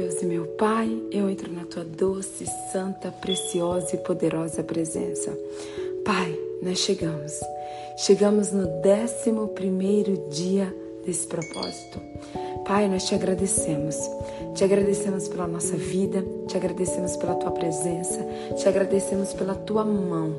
Deus e meu Pai, eu entro na tua doce, santa, preciosa e poderosa presença. Pai, nós chegamos. Chegamos no décimo primeiro dia desse propósito. Pai, nós te agradecemos. Te agradecemos pela nossa vida, te agradecemos pela tua presença, te agradecemos pela tua mão.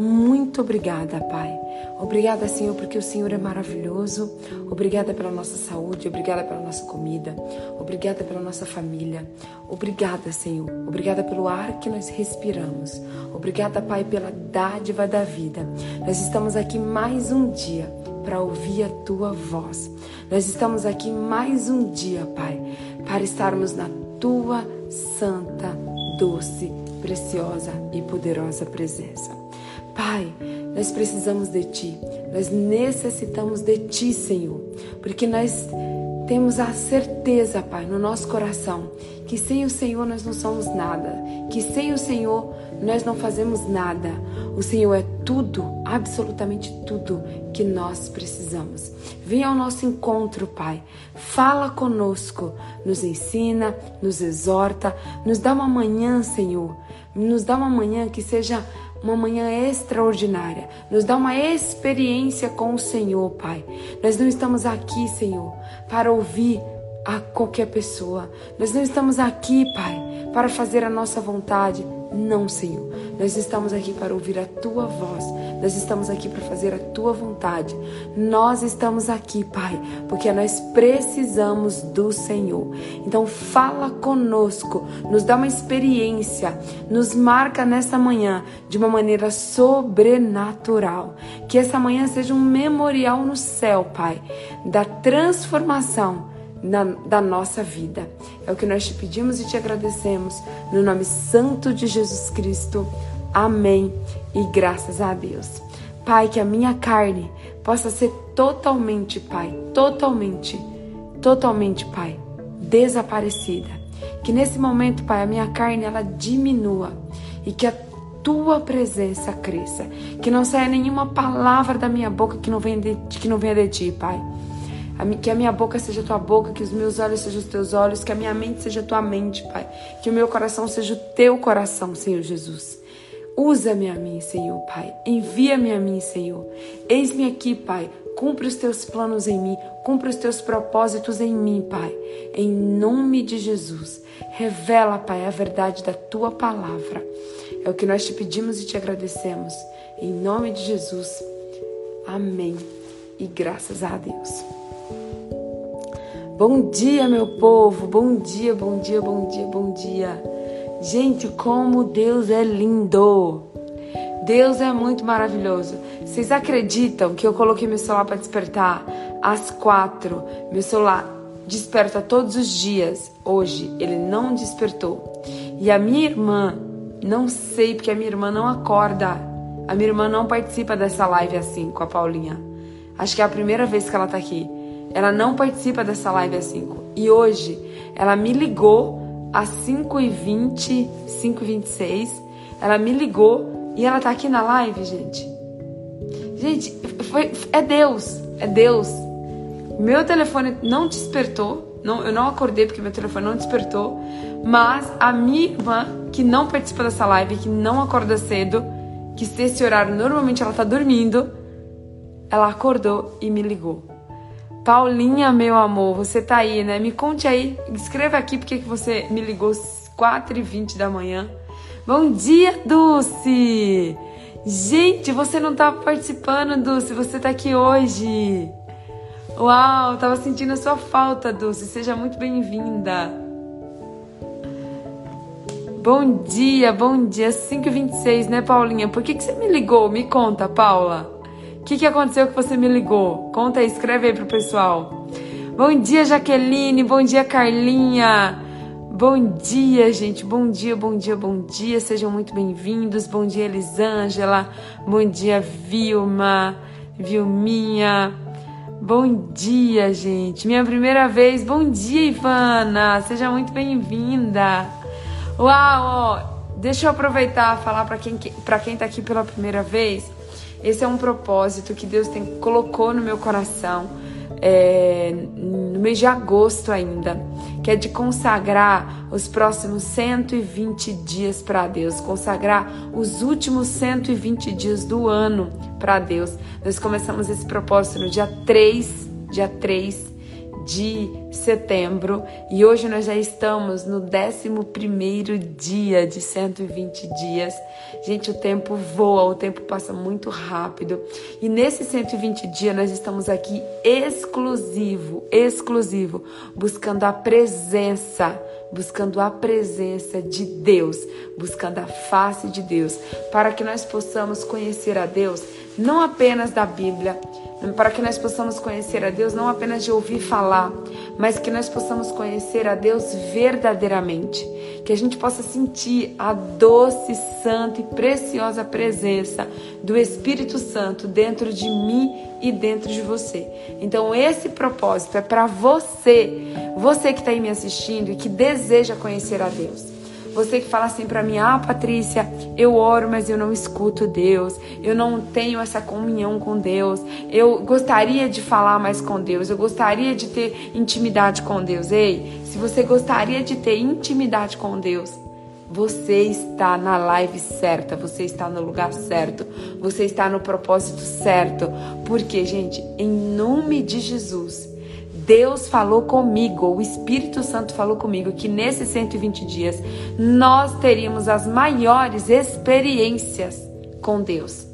Muito obrigada, Pai. Obrigada, Senhor, porque o Senhor é maravilhoso. Obrigada pela nossa saúde, obrigada pela nossa comida, obrigada pela nossa família. Obrigada, Senhor. Obrigada pelo ar que nós respiramos. Obrigada, Pai, pela dádiva da vida. Nós estamos aqui mais um dia para ouvir a tua voz. Nós estamos aqui mais um dia, Pai, para estarmos na tua santa, doce, preciosa e poderosa presença. Pai, nós precisamos de Ti, nós necessitamos de Ti, Senhor, porque nós temos a certeza, Pai, no nosso coração, que sem o Senhor nós não somos nada, que sem o Senhor nós não fazemos nada. O Senhor é tudo, absolutamente tudo que nós precisamos. Venha ao nosso encontro, Pai. Fala conosco, nos ensina, nos exorta, nos dá uma manhã, Senhor. Nos dá uma manhã que seja uma manhã extraordinária. Nos dá uma experiência com o Senhor, Pai. Nós não estamos aqui, Senhor, para ouvir a qualquer pessoa. Nós não estamos aqui, Pai, para fazer a nossa vontade. Não, Senhor. Nós estamos aqui para ouvir a tua voz. Nós estamos aqui para fazer a tua vontade. Nós estamos aqui, Pai, porque nós precisamos do Senhor. Então fala conosco, nos dá uma experiência, nos marca nessa manhã de uma maneira sobrenatural. Que essa manhã seja um memorial no céu, Pai, da transformação na, da nossa vida. É o que nós te pedimos e te agradecemos. No nome santo de Jesus Cristo. Amém. E graças a Deus. Pai, que a minha carne possa ser totalmente, Pai, totalmente, totalmente, Pai, desaparecida. Que nesse momento, Pai, a minha carne ela diminua e que a tua presença cresça. Que não saia nenhuma palavra da minha boca que não venha de, que não venha de ti, Pai que a minha boca seja tua boca, que os meus olhos sejam os teus olhos, que a minha mente seja tua mente, Pai. Que o meu coração seja o teu coração, Senhor Jesus. Usa-me a mim, Senhor, Pai. Envia-me a mim, Senhor. Eis-me aqui, Pai. Cumpre os teus planos em mim, cumpre os teus propósitos em mim, Pai. Em nome de Jesus. Revela, Pai, a verdade da tua palavra. É o que nós te pedimos e te agradecemos. Em nome de Jesus. Amém. E graças a Deus. Bom dia, meu povo. Bom dia, bom dia, bom dia, bom dia. Gente, como Deus é lindo. Deus é muito maravilhoso. Vocês acreditam que eu coloquei meu celular para despertar às quatro? Meu celular desperta todos os dias. Hoje ele não despertou. E a minha irmã, não sei porque a minha irmã não acorda. A minha irmã não participa dessa live assim com a Paulinha. Acho que é a primeira vez que ela tá aqui. Ela não participa dessa live às 5. E hoje ela me ligou às 5h20, 5h26. Ela me ligou e ela tá aqui na live, gente. Gente, foi, é Deus. É Deus. Meu telefone não despertou. Não, eu não acordei porque meu telefone não despertou. Mas a minha irmã, que não participa dessa live, que não acorda cedo, que esse horário normalmente ela tá dormindo, ela acordou e me ligou. Paulinha, meu amor, você tá aí, né? Me conte aí, escreva aqui porque que você me ligou 4h20 da manhã. Bom dia, Dulce! Gente, você não tá participando, Dulce, você tá aqui hoje. Uau, tava sentindo a sua falta, Dulce. Seja muito bem-vinda. Bom dia, bom dia. 5h26, né, Paulinha? Por que, que você me ligou? Me conta, Paula. O que, que aconteceu que você me ligou? Conta aí, escreve aí pro pessoal. Bom dia, Jaqueline. Bom dia, Carlinha. Bom dia, gente. Bom dia, bom dia, bom dia. Sejam muito bem-vindos. Bom dia, Elisângela. Bom dia, Vilma. Vilminha. Bom dia, gente. Minha primeira vez. Bom dia, Ivana. Seja muito bem-vinda. Uau, ó. Deixa eu aproveitar e falar para quem, pra quem tá aqui pela primeira vez esse é um propósito que Deus tem, colocou no meu coração é, no mês de agosto ainda, que é de consagrar os próximos 120 dias para Deus, consagrar os últimos 120 dias do ano para Deus. Nós começamos esse propósito no dia 3, dia 3 de setembro e hoje nós já estamos no 11 dia de 120 dias. Gente, o tempo voa, o tempo passa muito rápido e nesses 120 dias nós estamos aqui exclusivo, exclusivo, buscando a presença buscando a presença de Deus, buscando a face de Deus, para que nós possamos conhecer a Deus não apenas da Bíblia, para que nós possamos conhecer a Deus não apenas de ouvir falar, mas que nós possamos conhecer a Deus verdadeiramente, que a gente possa sentir a doce, santa e preciosa presença do Espírito Santo dentro de mim e dentro de você. Então esse propósito é para você, você que está aí me assistindo e que deseja conhecer a Deus. Você que fala assim para mim: "Ah, Patrícia, eu oro, mas eu não escuto Deus. Eu não tenho essa comunhão com Deus. Eu gostaria de falar mais com Deus. Eu gostaria de ter intimidade com Deus." Ei, se você gostaria de ter intimidade com Deus, você está na live certa, você está no lugar certo, você está no propósito certo. Porque, gente, em nome de Jesus, Deus falou comigo, o Espírito Santo falou comigo que nesses 120 dias nós teríamos as maiores experiências com Deus.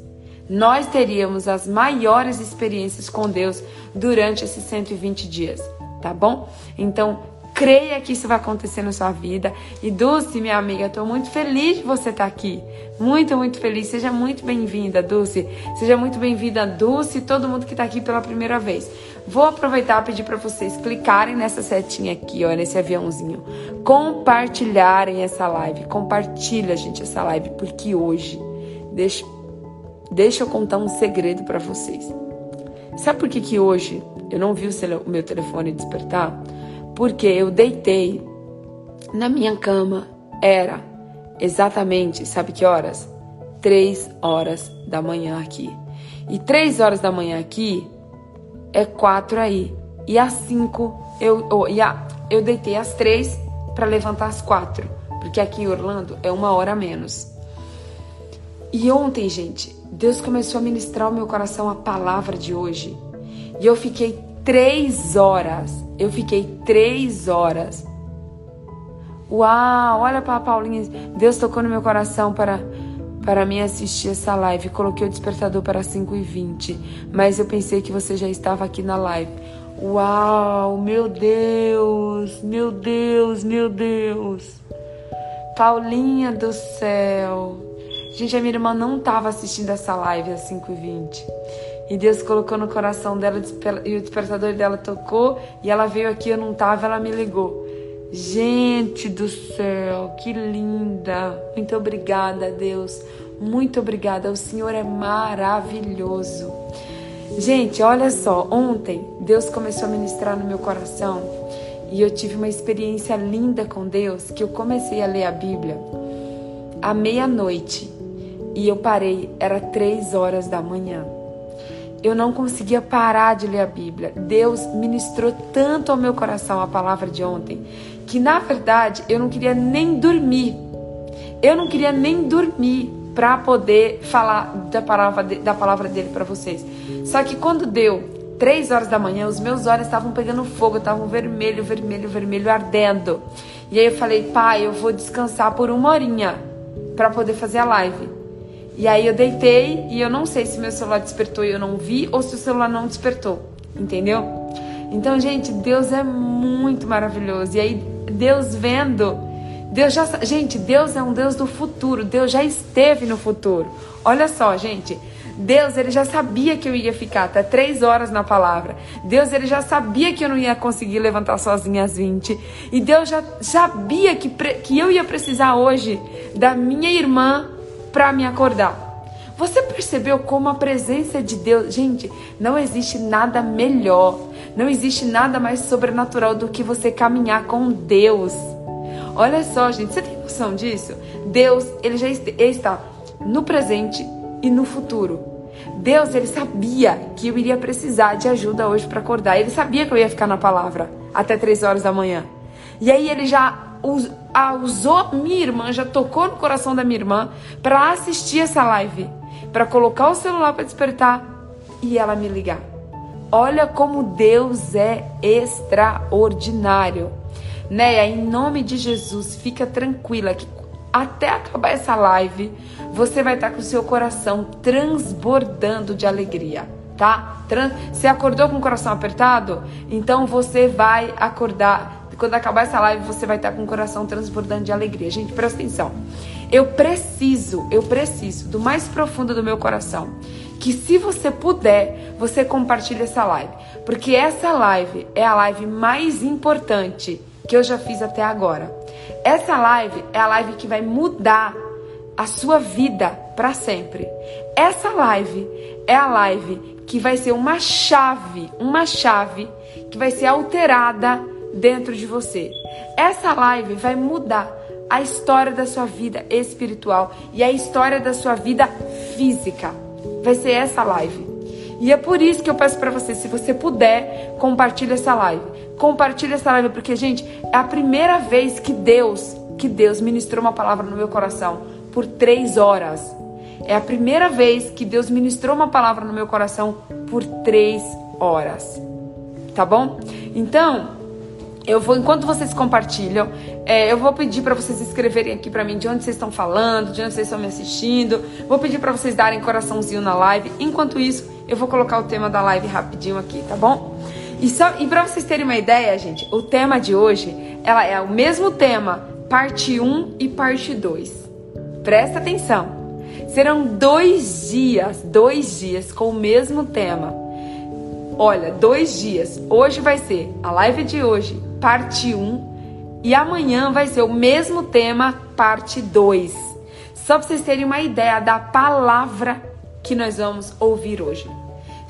Nós teríamos as maiores experiências com Deus durante esses 120 dias, tá bom? Então, Creia que isso vai acontecer na sua vida. E Dulce, minha amiga, estou muito feliz de você estar tá aqui. Muito, muito feliz. Seja muito bem-vinda, Dulce. Seja muito bem-vinda, Dulce e todo mundo que está aqui pela primeira vez. Vou aproveitar e pedir para vocês clicarem nessa setinha aqui, ó, nesse aviãozinho. Compartilharem essa live. Compartilha, gente, essa live, porque hoje, deixa, deixa eu contar um segredo para vocês. Sabe por que, que hoje eu não vi o, o meu telefone despertar? Porque eu deitei na minha cama. Era exatamente, sabe que horas? Três horas da manhã aqui. E três horas da manhã aqui é quatro aí. E às cinco eu, oh, e a, eu deitei às três para levantar às quatro. Porque aqui em Orlando é uma hora menos. E ontem, gente, Deus começou a ministrar ao meu coração a palavra de hoje. E eu fiquei três horas eu fiquei três horas. Uau, olha para a Paulinha. Deus tocou no meu coração para para mim assistir essa live. Coloquei o despertador para 5 e 20 mas eu pensei que você já estava aqui na live. Uau, meu Deus, meu Deus, meu Deus. Paulinha do céu. Gente, a minha irmã não estava assistindo essa live às 5 e 20 Deus colocou no coração dela e o despertador dela tocou e ela veio aqui, eu não tava, ela me ligou. Gente do céu, que linda! Muito obrigada, Deus. Muito obrigada. O Senhor é maravilhoso. Gente, olha só, ontem Deus começou a ministrar no meu coração e eu tive uma experiência linda com Deus que eu comecei a ler a Bíblia à meia-noite e eu parei, era três horas da manhã eu não conseguia parar de ler a Bíblia. Deus ministrou tanto ao meu coração a palavra de ontem, que na verdade eu não queria nem dormir. Eu não queria nem dormir para poder falar da palavra, da palavra dele para vocês. Só que quando deu três horas da manhã, os meus olhos estavam pegando fogo, estavam vermelho, vermelho, vermelho, ardendo. E aí eu falei, pai, eu vou descansar por uma horinha para poder fazer a live. E aí eu deitei e eu não sei se meu celular despertou e eu não vi ou se o celular não despertou, entendeu? Então, gente, Deus é muito maravilhoso. E aí Deus vendo, Deus já, gente, Deus é um Deus do futuro. Deus já esteve no futuro. Olha só, gente, Deus, ele já sabia que eu ia ficar até três horas na palavra. Deus, ele já sabia que eu não ia conseguir levantar sozinha às 20. E Deus já sabia que, que eu ia precisar hoje da minha irmã para me acordar. Você percebeu como a presença de Deus, gente, não existe nada melhor, não existe nada mais sobrenatural do que você caminhar com Deus. Olha só, gente, você tem noção disso? Deus, ele já está no presente e no futuro. Deus, ele sabia que eu iria precisar de ajuda hoje para acordar. Ele sabia que eu ia ficar na palavra até três horas da manhã. E aí ele já usou minha irmã, já tocou no coração da minha irmã para assistir essa live, para colocar o celular para despertar e ela me ligar. Olha como Deus é extraordinário. Neia, em nome de Jesus, fica tranquila que até acabar essa live, você vai estar com o seu coração transbordando de alegria, tá? Trans... Você acordou com o coração apertado? Então você vai acordar. Quando acabar essa live, você vai estar com o coração transbordando de alegria. Gente, presta atenção. Eu preciso, eu preciso do mais profundo do meu coração que se você puder, você compartilhe essa live, porque essa live é a live mais importante que eu já fiz até agora. Essa live é a live que vai mudar a sua vida para sempre. Essa live é a live que vai ser uma chave, uma chave que vai ser alterada dentro de você. Essa live vai mudar a história da sua vida espiritual e a história da sua vida física. Vai ser essa live. E é por isso que eu peço para você, se você puder, compartilhe essa live. Compartilhe essa live porque, gente, é a primeira vez que Deus, que Deus ministrou uma palavra no meu coração por três horas. É a primeira vez que Deus ministrou uma palavra no meu coração por três horas. Tá bom? Então, eu vou, enquanto vocês compartilham, é, eu vou pedir para vocês escreverem aqui para mim de onde vocês estão falando, de onde vocês estão me assistindo. Vou pedir para vocês darem coraçãozinho na live. Enquanto isso, eu vou colocar o tema da live rapidinho aqui, tá bom? E, só, e para vocês terem uma ideia, gente, o tema de hoje ela é o mesmo tema, parte 1 e parte 2. Presta atenção. Serão dois dias, dois dias com o mesmo tema. Olha, dois dias. Hoje vai ser a live de hoje, parte 1, e amanhã vai ser o mesmo tema, parte 2. Só para vocês terem uma ideia da palavra que nós vamos ouvir hoje.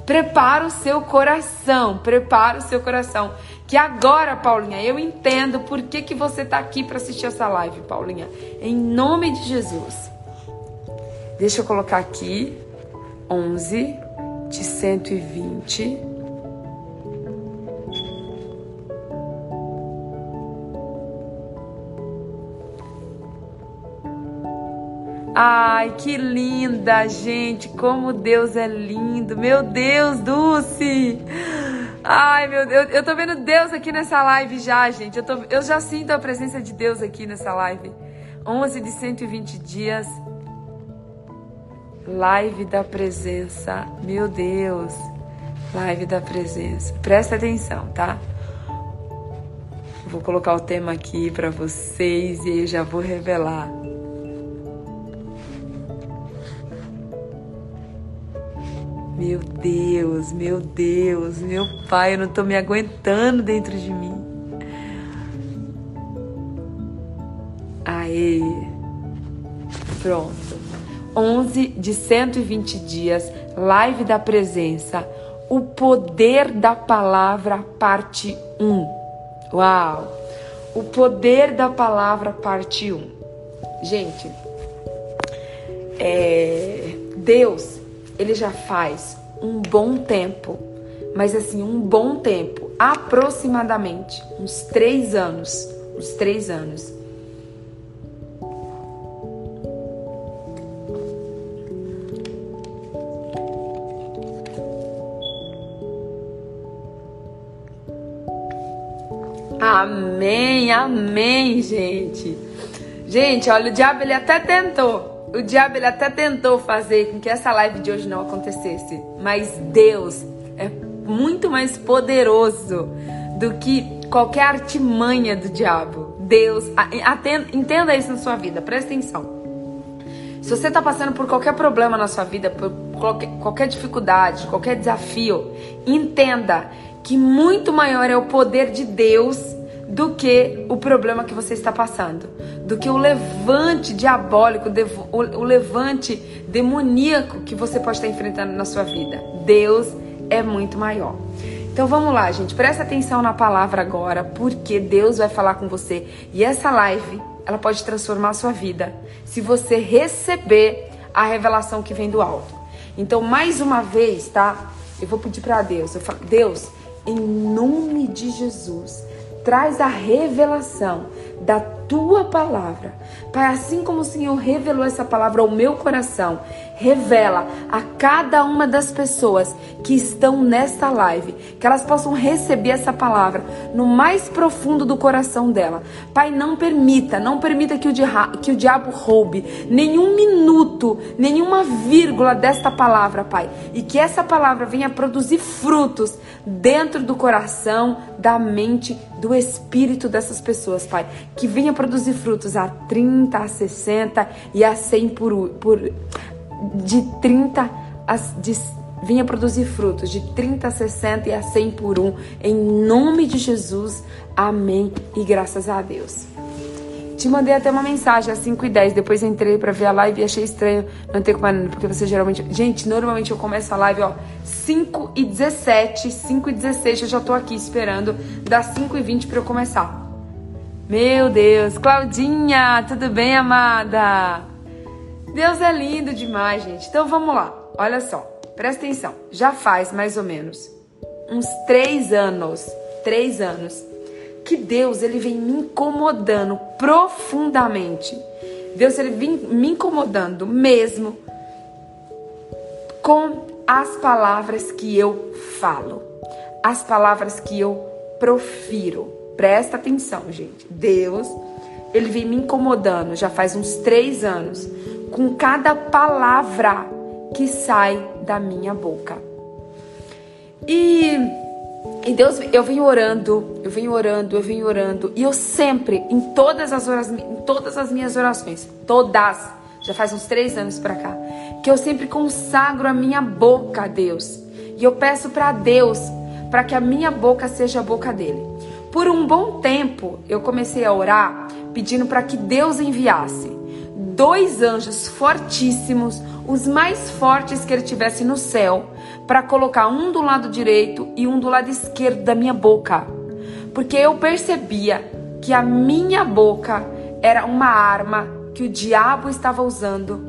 Prepara o seu coração, prepara o seu coração. Que agora, Paulinha, eu entendo por que, que você está aqui para assistir essa live, Paulinha. Em nome de Jesus. Deixa eu colocar aqui 11 de 120. Ai, que linda, gente! Como Deus é lindo! Meu Deus, Dulce! Ai, meu Deus, eu tô vendo Deus aqui nessa live já, gente. Eu, tô, eu já sinto a presença de Deus aqui nessa live. 11 de 120 dias. Live da presença. Meu Deus. Live da presença. Presta atenção, tá? Vou colocar o tema aqui para vocês e eu já vou revelar. Meu Deus, meu Deus, meu Pai, eu não estou me aguentando dentro de mim. Aê! Pronto. 11 de 120 dias, live da presença, o poder da palavra, parte 1. Uau! O poder da palavra, parte 1. Gente, é, Deus ele já faz um bom tempo, mas assim, um bom tempo, aproximadamente uns três anos, uns três anos. Amém, amém, gente. Gente, olha, o diabo ele até tentou o diabo ele até tentou fazer com que essa live de hoje não acontecesse, mas Deus é muito mais poderoso do que qualquer artimanha do diabo. Deus, entenda isso na sua vida, presta atenção. Se você está passando por qualquer problema na sua vida, por qualquer, qualquer dificuldade, qualquer desafio, entenda que muito maior é o poder de Deus do que o problema que você está passando, do que o levante diabólico, o levante demoníaco que você pode estar enfrentando na sua vida. Deus é muito maior. Então vamos lá, gente, presta atenção na palavra agora, porque Deus vai falar com você e essa live, ela pode transformar a sua vida se você receber a revelação que vem do alto. Então, mais uma vez, tá? Eu vou pedir para Deus, eu falo, Deus, em nome de Jesus, traz a revelação da tua palavra. Pai, assim como o Senhor revelou essa palavra ao meu coração, revela a cada uma das pessoas que estão nesta live, que elas possam receber essa palavra no mais profundo do coração dela. Pai, não permita, não permita que o, que o diabo roube nenhum minuto, nenhuma vírgula desta palavra, Pai, e que essa palavra venha produzir frutos dentro do coração, da mente, do espírito dessas pessoas, Pai, que venha produzir frutos a 30, a 60 e a 100 por, por de 30 a de, vinha produzir frutos de 30 a 60 e a 100 por um. Em nome de Jesus. Amém. E graças a Deus. Te mandei até uma mensagem às 5 e 10 Depois entrei para ver a live e achei estranho não ter comandado. Porque você geralmente. Gente, normalmente eu começo a live, ó, 5 e 17, 5 e 16. Eu já tô aqui esperando das 5 e 20 para eu começar. Meu Deus, Claudinha, tudo bem, amada? Deus é lindo demais, gente. Então vamos lá. Olha só, presta atenção. Já faz mais ou menos uns três anos, três anos, que Deus ele vem me incomodando profundamente. Deus ele vem me incomodando mesmo com as palavras que eu falo, as palavras que eu profiro. Presta atenção, gente. Deus ele vem me incomodando já faz uns três anos com cada palavra que sai da minha boca. E, e Deus, eu venho orando, eu venho orando, eu venho orando, e eu sempre, em todas as orações, em todas as minhas orações, todas, já faz uns três anos para cá, que eu sempre consagro a minha boca a Deus. E eu peço para Deus para que a minha boca seja a boca dele. Por um bom tempo, eu comecei a orar pedindo para que Deus enviasse dois anjos fortíssimos, os mais fortes que ele tivesse no céu, para colocar um do lado direito e um do lado esquerdo da minha boca. Porque eu percebia que a minha boca era uma arma que o diabo estava usando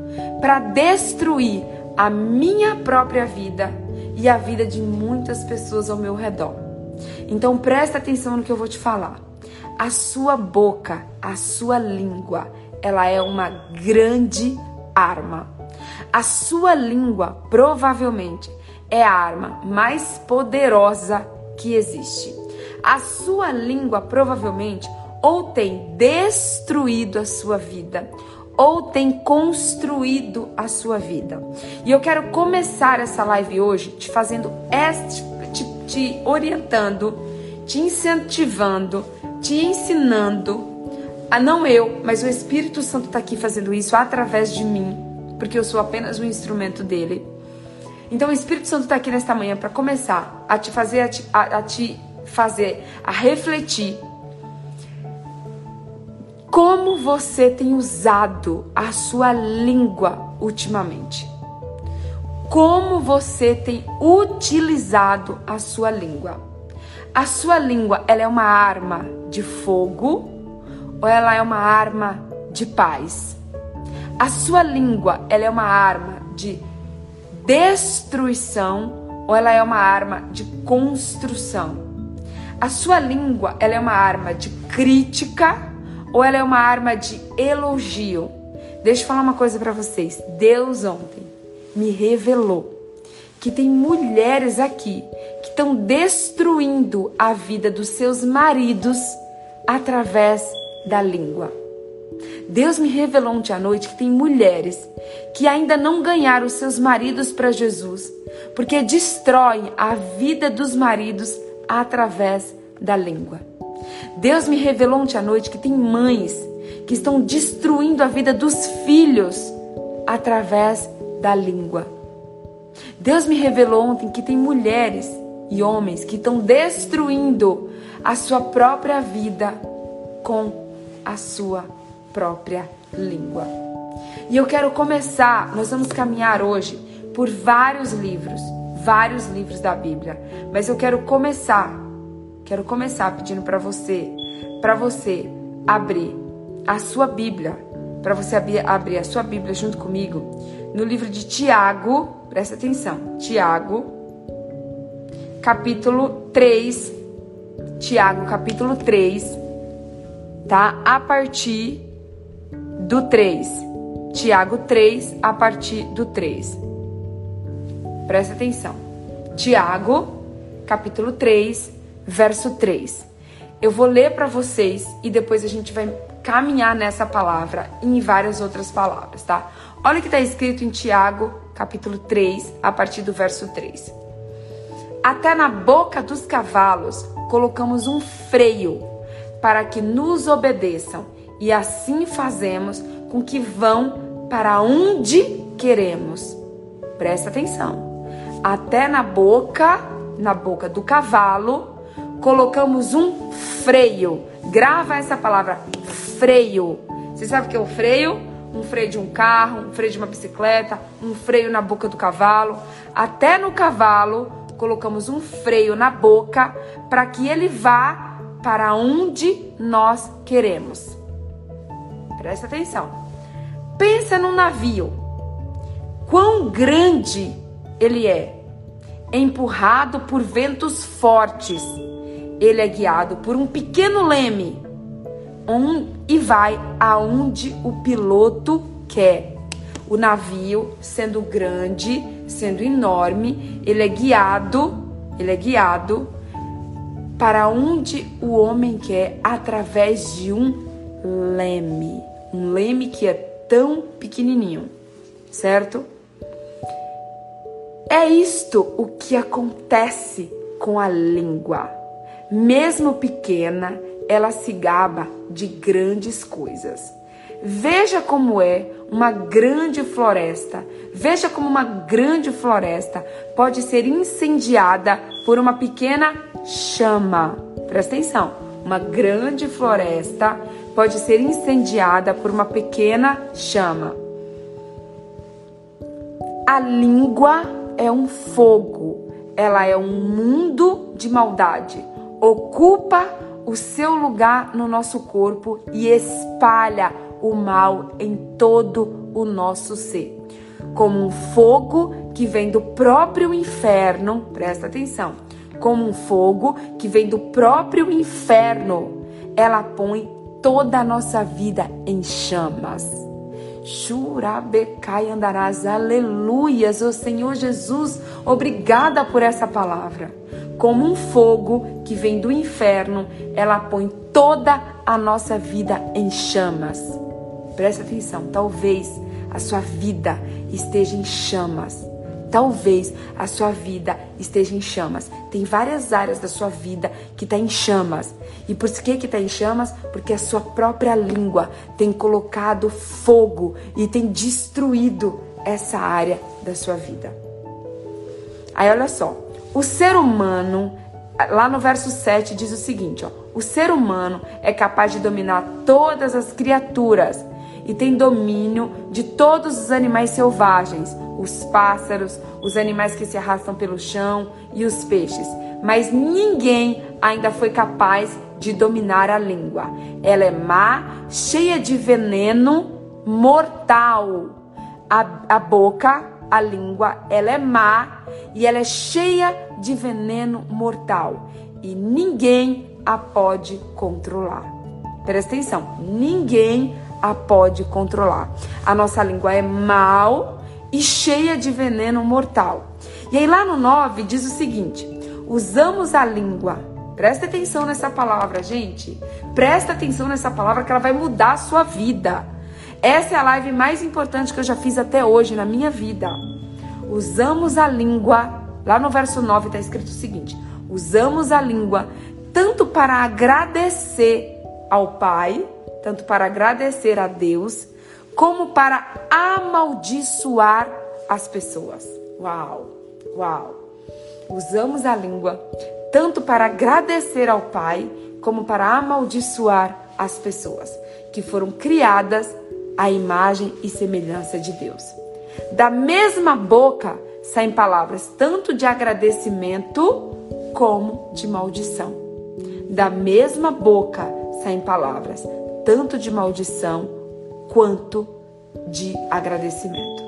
para destruir a minha própria vida e a vida de muitas pessoas ao meu redor. Então presta atenção no que eu vou te falar. A sua boca, a sua língua, ela é uma grande arma. A sua língua provavelmente é a arma mais poderosa que existe. A sua língua provavelmente ou tem destruído a sua vida ou tem construído a sua vida. E eu quero começar essa live hoje te fazendo este, te, orientando, te incentivando, te ensinando ah, não eu, mas o Espírito Santo está aqui fazendo isso através de mim, porque eu sou apenas um instrumento dele. Então o Espírito Santo está aqui nesta manhã para começar a te fazer, a te, a, a te fazer, a refletir como você tem usado a sua língua ultimamente. Como você tem utilizado a sua língua. A sua língua, ela é uma arma de fogo ou ela é uma arma de paz? A sua língua, ela é uma arma de destruição ou ela é uma arma de construção? A sua língua, ela é uma arma de crítica ou ela é uma arma de elogio? Deixa eu falar uma coisa para vocês. Deus ontem me revelou que tem mulheres aqui que estão destruindo a vida dos seus maridos através da língua. Deus me revelou ontem à noite que tem mulheres que ainda não ganharam seus maridos para Jesus, porque destroem a vida dos maridos através da língua. Deus me revelou ontem à noite que tem mães que estão destruindo a vida dos filhos através da língua. Deus me revelou ontem que tem mulheres e homens que estão destruindo a sua própria vida com a sua própria língua. E eu quero começar, nós vamos caminhar hoje por vários livros, vários livros da Bíblia, mas eu quero começar, quero começar pedindo para você, para você abrir a sua Bíblia, para você abrir, a sua Bíblia junto comigo no livro de Tiago, presta atenção, Tiago, capítulo 3, Tiago capítulo 3, tá? A partir do 3. Tiago 3, a partir do 3. Presta atenção. Tiago, capítulo 3, verso 3. Eu vou ler para vocês e depois a gente vai caminhar nessa palavra e em várias outras palavras, tá? Olha o que está escrito em Tiago, capítulo 3, a partir do verso 3. Até na boca dos cavalos colocamos um freio para que nos obedeçam, e assim fazemos com que vão para onde queremos. Presta atenção. Até na boca, na boca do cavalo, colocamos um freio. Grava essa palavra, freio. Você sabe o que é o freio? Um freio de um carro, um freio de uma bicicleta, um freio na boca do cavalo. Até no cavalo colocamos um freio na boca para que ele vá para onde nós queremos. Presta atenção. Pensa num navio. Quão grande ele é. Empurrado por ventos fortes. Ele é guiado por um pequeno leme e vai aonde o piloto quer. O navio, sendo grande, sendo enorme, ele é guiado, ele é guiado para onde o homem quer através de um leme, um leme que é tão pequenininho, certo? É isto o que acontece com a língua. Mesmo pequena, ela se gaba de grandes coisas. Veja como é uma grande floresta. Veja como uma grande floresta pode ser incendiada por uma pequena chama. Presta atenção. Uma grande floresta pode ser incendiada por uma pequena chama. A língua é um fogo. Ela é um mundo de maldade. Ocupa o seu lugar no nosso corpo e espalha o mal em todo o nosso ser. Como um fogo que vem do próprio inferno, presta atenção, como um fogo que vem do próprio inferno, ela põe toda a nossa vida em chamas. Churabecai andarás, aleluias, o Senhor Jesus, obrigada por essa palavra. Como um fogo que vem do inferno, ela põe toda a nossa vida em chamas. Presta atenção, talvez a sua vida esteja em chamas. Talvez a sua vida esteja em chamas. Tem várias áreas da sua vida que está em chamas. E por que está em chamas? Porque a sua própria língua tem colocado fogo e tem destruído essa área da sua vida. Aí olha só, o ser humano, lá no verso 7 diz o seguinte, ó, o ser humano é capaz de dominar todas as criaturas e tem domínio de todos os animais selvagens, os pássaros, os animais que se arrastam pelo chão e os peixes. Mas ninguém ainda foi capaz de dominar a língua. Ela é má, cheia de veneno mortal. A, a boca, a língua, ela é má e ela é cheia de veneno mortal. E ninguém a pode controlar. Presta atenção, ninguém a pode controlar. A nossa língua é mal e cheia de veneno mortal. E aí lá no 9 diz o seguinte: usamos a língua. Presta atenção nessa palavra, gente. Presta atenção nessa palavra que ela vai mudar a sua vida. Essa é a live mais importante que eu já fiz até hoje na minha vida. Usamos a língua. Lá no verso 9 está escrito o seguinte: usamos a língua tanto para agradecer ao Pai tanto para agradecer a Deus, como para amaldiçoar as pessoas. Uau, uau. Usamos a língua tanto para agradecer ao Pai, como para amaldiçoar as pessoas que foram criadas à imagem e semelhança de Deus. Da mesma boca saem palavras tanto de agradecimento como de maldição. Da mesma boca saem palavras tanto de maldição quanto de agradecimento.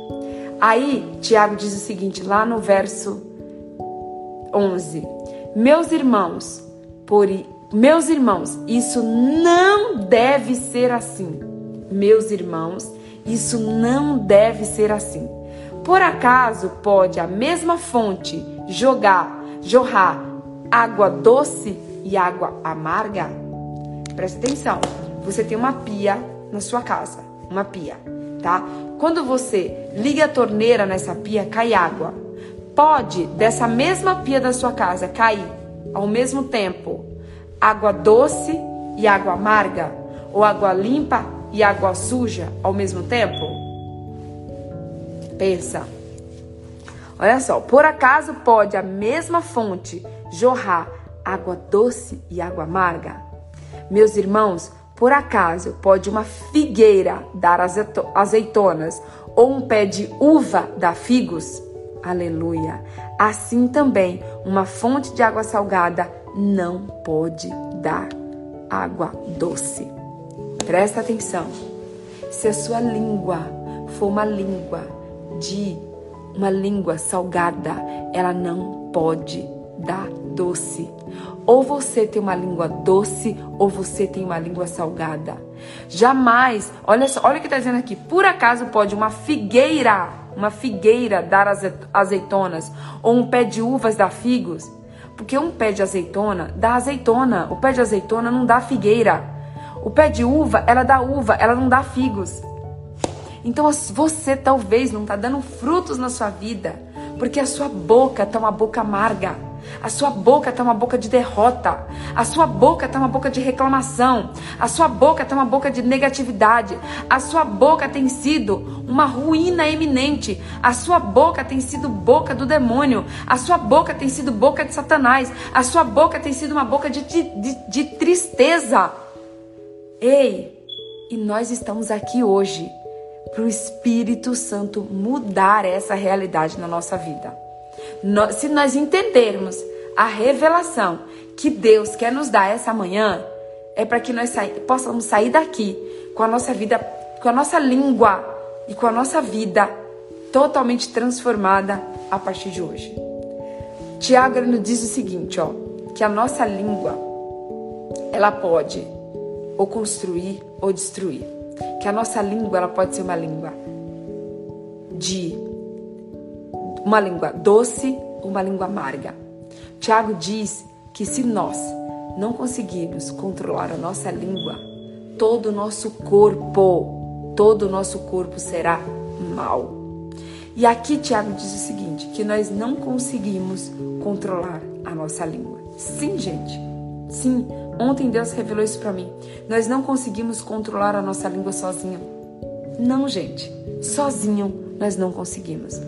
Aí, Tiago diz o seguinte, lá no verso 11: Meus irmãos, por, Meus irmãos, isso não deve ser assim. Meus irmãos, isso não deve ser assim. Por acaso pode a mesma fonte jogar, jorrar água doce e água amarga? Presta atenção. Você tem uma pia na sua casa, uma pia, tá? Quando você liga a torneira nessa pia, cai água. Pode dessa mesma pia da sua casa cair ao mesmo tempo água doce e água amarga ou água limpa e água suja ao mesmo tempo? Pensa. Olha só, por acaso pode a mesma fonte jorrar água doce e água amarga? Meus irmãos, por acaso pode uma figueira dar azeitonas ou um pé de uva dar figos? Aleluia. Assim também, uma fonte de água salgada não pode dar água doce. Presta atenção. Se a sua língua for uma língua de uma língua salgada, ela não pode dar doce. Ou você tem uma língua doce, ou você tem uma língua salgada. Jamais, olha só, olha o que está dizendo aqui. Por acaso pode uma figueira, uma figueira dar azeitonas, ou um pé de uvas dar figos? Porque um pé de azeitona dá azeitona, o pé de azeitona não dá figueira. O pé de uva, ela dá uva, ela não dá figos. Então você talvez não está dando frutos na sua vida, porque a sua boca está uma boca amarga. A sua boca está uma boca de derrota. A sua boca está uma boca de reclamação. A sua boca está uma boca de negatividade. A sua boca tem sido uma ruína eminente. A sua boca tem sido boca do demônio. A sua boca tem sido boca de Satanás. A sua boca tem sido uma boca de, de, de, tristeza. Ei, e nós estamos aqui hoje para o Espírito Santo mudar essa realidade na nossa vida se nós entendermos a revelação que Deus quer nos dar essa manhã, é para que nós possamos sair daqui com a nossa vida, com a nossa língua e com a nossa vida totalmente transformada a partir de hoje. Tiago nos diz o seguinte, ó, que a nossa língua ela pode ou construir ou destruir. Que a nossa língua ela pode ser uma língua de uma língua doce ou uma língua amarga. Tiago diz que se nós não conseguirmos controlar a nossa língua, todo o nosso corpo, todo o nosso corpo será mal. E aqui Tiago diz o seguinte, que nós não conseguimos controlar a nossa língua. Sim, gente. Sim, ontem Deus revelou isso para mim. Nós não conseguimos controlar a nossa língua sozinho. Não, gente. Sozinho nós não conseguimos.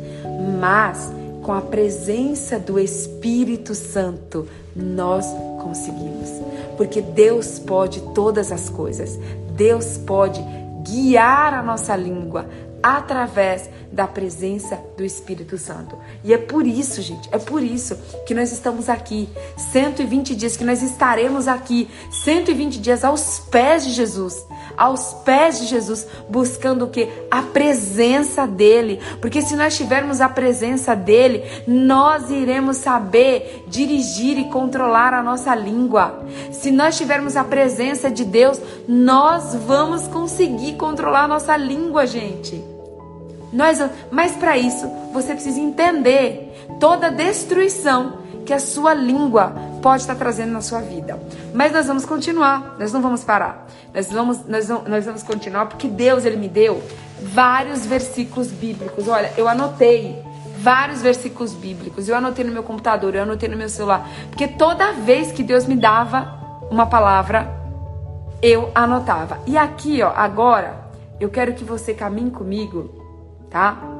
Mas com a presença do Espírito Santo, nós conseguimos. Porque Deus pode todas as coisas. Deus pode guiar a nossa língua através da presença do Espírito Santo. E é por isso, gente, é por isso que nós estamos aqui. 120 dias que nós estaremos aqui, 120 dias aos pés de Jesus aos pés de Jesus, buscando o que? A presença dele. Porque se nós tivermos a presença dele, nós iremos saber dirigir e controlar a nossa língua. Se nós tivermos a presença de Deus, nós vamos conseguir controlar a nossa língua, gente. Nós, mas para isso, você precisa entender toda a destruição que a sua língua pode estar trazendo na sua vida. Mas nós vamos continuar, nós não vamos parar. Nós vamos, nós, nós vamos continuar porque Deus ele me deu vários versículos bíblicos. Olha, eu anotei vários versículos bíblicos. Eu anotei no meu computador, eu anotei no meu celular, porque toda vez que Deus me dava uma palavra, eu anotava. E aqui, ó, agora, eu quero que você caminhe comigo, tá?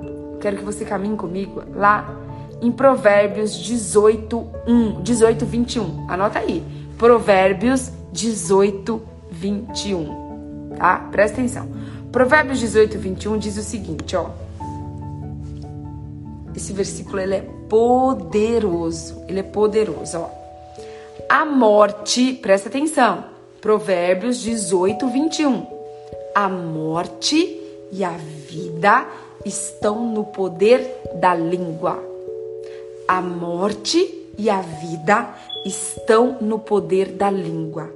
quero que você caminhe comigo lá em Provérbios 18, 1, 18, 21. Anota aí. Provérbios 18, 21. Tá? Presta atenção. Provérbios 18, 21 diz o seguinte, ó. Esse versículo ele é poderoso. Ele é poderoso, ó. A morte, presta atenção. Provérbios 18, 21. A morte e a vida estão no poder da língua a morte e a vida estão no poder da língua,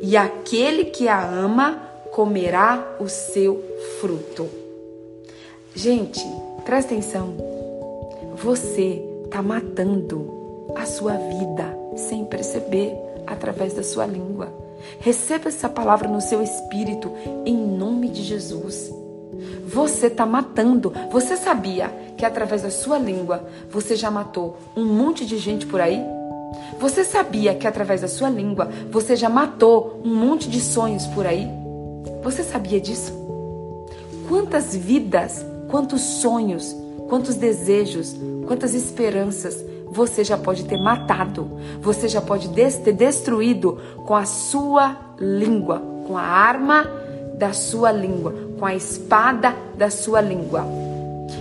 e aquele que a ama comerá o seu fruto. Gente, presta atenção. Você está matando a sua vida sem perceber através da sua língua. Receba essa palavra no seu espírito em nome de Jesus. Você está matando. Você sabia que através da sua língua você já matou um monte de gente por aí? Você sabia que através da sua língua você já matou um monte de sonhos por aí? Você sabia disso? Quantas vidas, quantos sonhos, quantos desejos, quantas esperanças você já pode ter matado, você já pode ter destruído com a sua língua, com a arma da sua língua, com a espada da sua língua.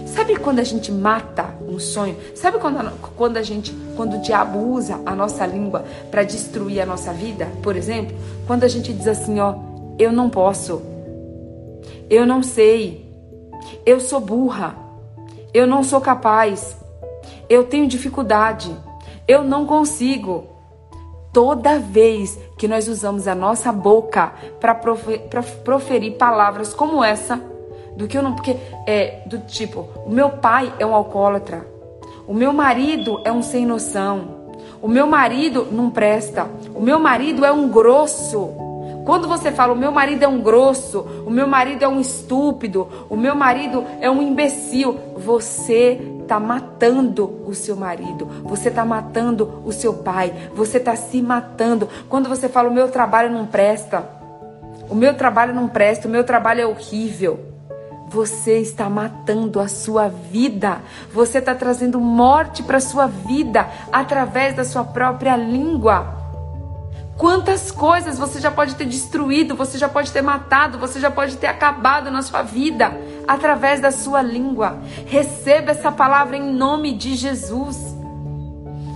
Sabe quando a gente mata um sonho? Sabe quando quando a gente, quando o diabo usa a nossa língua para destruir a nossa vida? Por exemplo, quando a gente diz assim, ó, eu não posso, eu não sei, eu sou burra, eu não sou capaz, eu tenho dificuldade, eu não consigo. Toda vez que nós usamos a nossa boca para proferir palavras como essa, do que eu não. Porque é do tipo, o meu pai é um alcoólatra, o meu marido é um sem noção, o meu marido não presta, o meu marido é um grosso. Quando você fala, o meu marido é um grosso, o meu marido é um estúpido, o meu marido é um imbecil, você está matando o seu marido, você está matando o seu pai, você está se matando. Quando você fala, o meu trabalho não presta, o meu trabalho não presta, o meu trabalho é horrível. Você está matando a sua vida. Você está trazendo morte para a sua vida através da sua própria língua. Quantas coisas você já pode ter destruído, você já pode ter matado, você já pode ter acabado na sua vida através da sua língua. Receba essa palavra em nome de Jesus.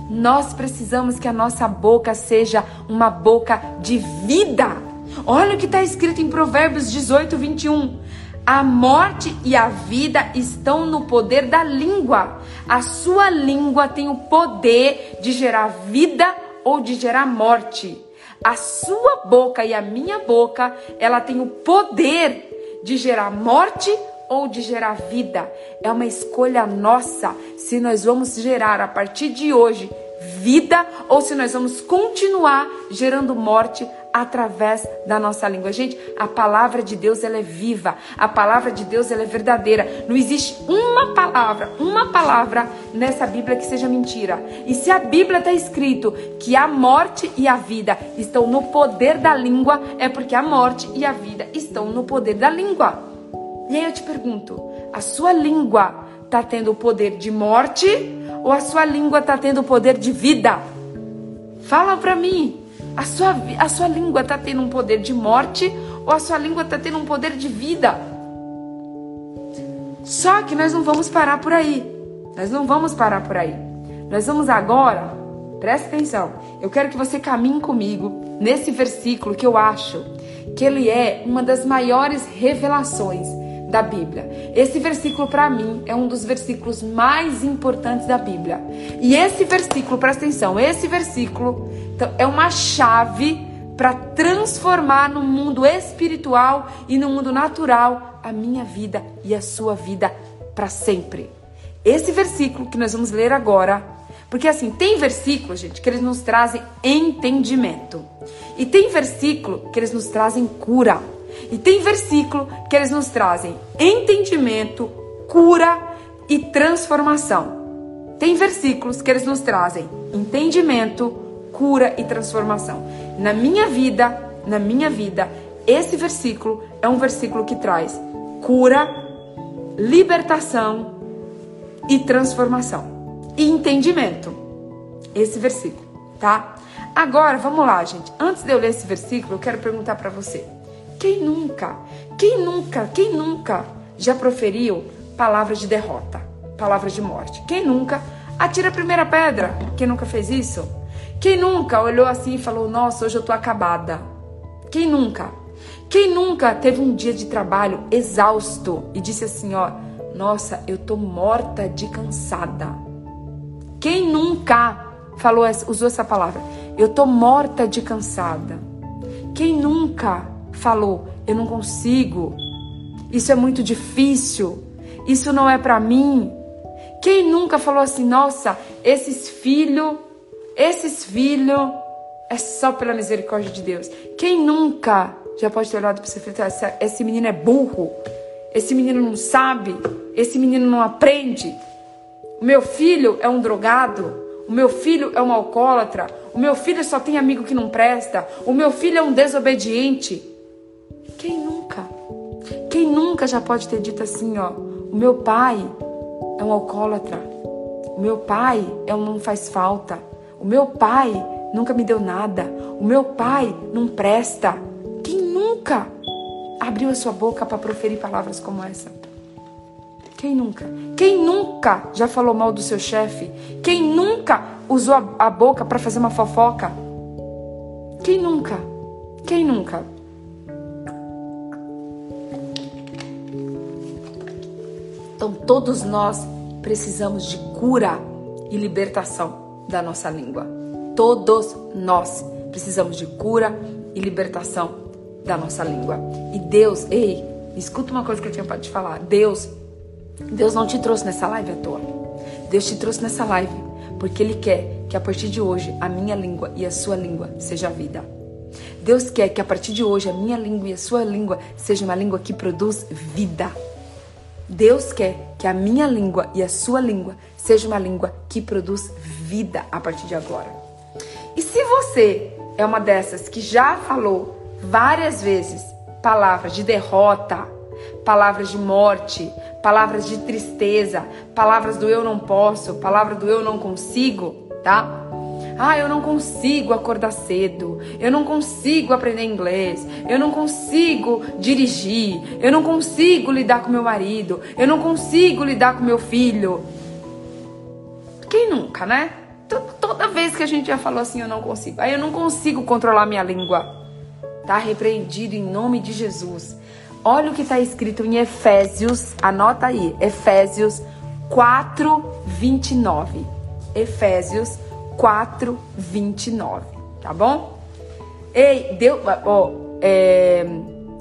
Nós precisamos que a nossa boca seja uma boca de vida. Olha o que está escrito em Provérbios 18, 21. A morte e a vida estão no poder da língua. A sua língua tem o poder de gerar vida ou de gerar morte. A sua boca e a minha boca, ela tem o poder de gerar morte ou de gerar vida. É uma escolha nossa se nós vamos gerar a partir de hoje vida ou se nós vamos continuar gerando morte através da nossa língua. Gente, a palavra de Deus ela é viva, a palavra de Deus ela é verdadeira. Não existe uma palavra, uma palavra nessa Bíblia que seja mentira. E se a Bíblia está escrito que a morte e a vida estão no poder da língua, é porque a morte e a vida estão no poder da língua. E aí eu te pergunto, a sua língua está tendo o poder de morte ou a sua língua está tendo o poder de vida? Fala para mim. A sua, a sua língua está tendo um poder de morte ou a sua língua está tendo um poder de vida? Só que nós não vamos parar por aí. Nós não vamos parar por aí. Nós vamos agora, presta atenção, eu quero que você caminhe comigo nesse versículo que eu acho que ele é uma das maiores revelações da Bíblia. Esse versículo, para mim, é um dos versículos mais importantes da Bíblia. E esse versículo, presta atenção, esse versículo então, é uma chave para transformar no mundo espiritual e no mundo natural a minha vida e a sua vida para sempre. Esse versículo que nós vamos ler agora, porque assim, tem versículos, gente, que eles nos trazem entendimento. E tem versículo que eles nos trazem cura. E tem versículo que eles nos trazem entendimento, cura e transformação. Tem versículos que eles nos trazem entendimento, cura e transformação. Na minha vida, na minha vida, esse versículo é um versículo que traz cura, libertação e transformação e entendimento. Esse versículo, tá? Agora, vamos lá, gente. Antes de eu ler esse versículo, eu quero perguntar para você. Quem nunca, quem nunca, quem nunca já proferiu palavras de derrota, palavras de morte? Quem nunca? Atira a primeira pedra. Quem nunca fez isso? Quem nunca olhou assim e falou: Nossa, hoje eu tô acabada? Quem nunca? Quem nunca teve um dia de trabalho exausto e disse assim: Ó, nossa, eu tô morta de cansada? Quem nunca? falou, usou essa palavra? Eu tô morta de cansada. Quem nunca falou, eu não consigo, isso é muito difícil, isso não é para mim. Quem nunca falou assim, nossa, esses filhos, esses filhos, é só pela misericórdia de Deus. Quem nunca já pode ter olhado para você e falar, esse menino é burro, esse menino não sabe, esse menino não aprende. O meu filho é um drogado, o meu filho é um alcoólatra, o meu filho só tem amigo que não presta, o meu filho é um desobediente. Quem nunca? Já pode ter dito assim, ó, o meu pai é um alcoólatra, o meu pai é um não faz falta, o meu pai nunca me deu nada, o meu pai não presta. Quem nunca abriu a sua boca para proferir palavras como essa? Quem nunca? Quem nunca já falou mal do seu chefe? Quem nunca usou a boca para fazer uma fofoca? Quem nunca? Quem nunca? Então, todos nós precisamos de cura e libertação da nossa língua. Todos nós precisamos de cura e libertação da nossa língua. E Deus, ei, escuta uma coisa que eu tinha para te falar. Deus, Deus não te trouxe nessa live à toa. Deus te trouxe nessa live porque Ele quer que a partir de hoje a minha língua e a sua língua seja vida. Deus quer que a partir de hoje a minha língua e a sua língua seja uma língua que produz vida. Deus quer que a minha língua e a sua língua seja uma língua que produz vida a partir de agora. E se você é uma dessas que já falou várias vezes palavras de derrota, palavras de morte, palavras de tristeza, palavras do eu não posso, palavra do eu não consigo, tá? Ah, eu não consigo acordar cedo, eu não consigo aprender inglês, eu não consigo dirigir, eu não consigo lidar com meu marido, eu não consigo lidar com meu filho. Quem nunca, né? Toda vez que a gente já falou assim, eu não consigo. Aí eu não consigo controlar minha língua. Tá repreendido em nome de Jesus. Olha o que está escrito em Efésios, anota aí, Efésios 4, 29. Efésios 4, 29, tá bom? Ei, deu, ó, é,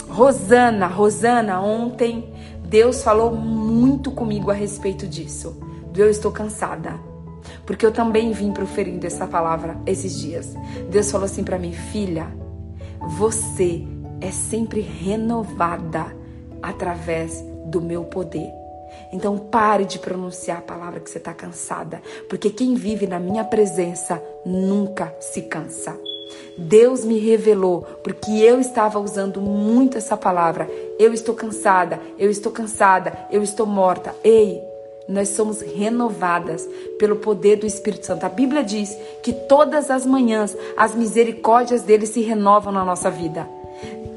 Rosana, Rosana, ontem Deus falou muito comigo a respeito disso. Eu estou cansada. Porque eu também vim proferindo essa palavra esses dias. Deus falou assim para mim, filha, você é sempre renovada através do meu poder. Então pare de pronunciar a palavra que você está cansada, porque quem vive na minha presença nunca se cansa. Deus me revelou, porque eu estava usando muito essa palavra. Eu estou cansada, eu estou cansada, eu estou morta. Ei, nós somos renovadas pelo poder do Espírito Santo. A Bíblia diz que todas as manhãs as misericórdias dele se renovam na nossa vida.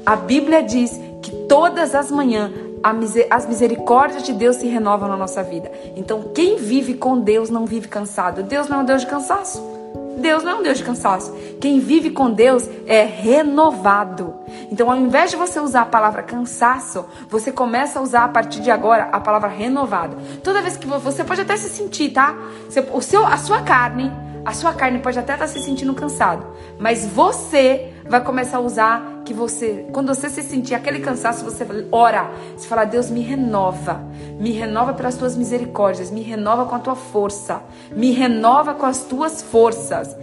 A Bíblia diz que todas as manhãs as misericórdias de Deus se renovam na nossa vida. Então, quem vive com Deus não vive cansado. Deus não é um Deus de cansaço. Deus não é um Deus de cansaço. Quem vive com Deus é renovado. Então, ao invés de você usar a palavra cansaço, você começa a usar a partir de agora a palavra renovado. Toda vez que você pode até se sentir, tá? O seu, a sua carne, a sua carne pode até estar se sentindo cansado, mas você vai começar a usar que você, quando você se sentir aquele cansaço, você ora, você fala: "Deus, me renova. Me renova pelas tuas misericórdias, me renova com a tua força, me renova com as tuas forças".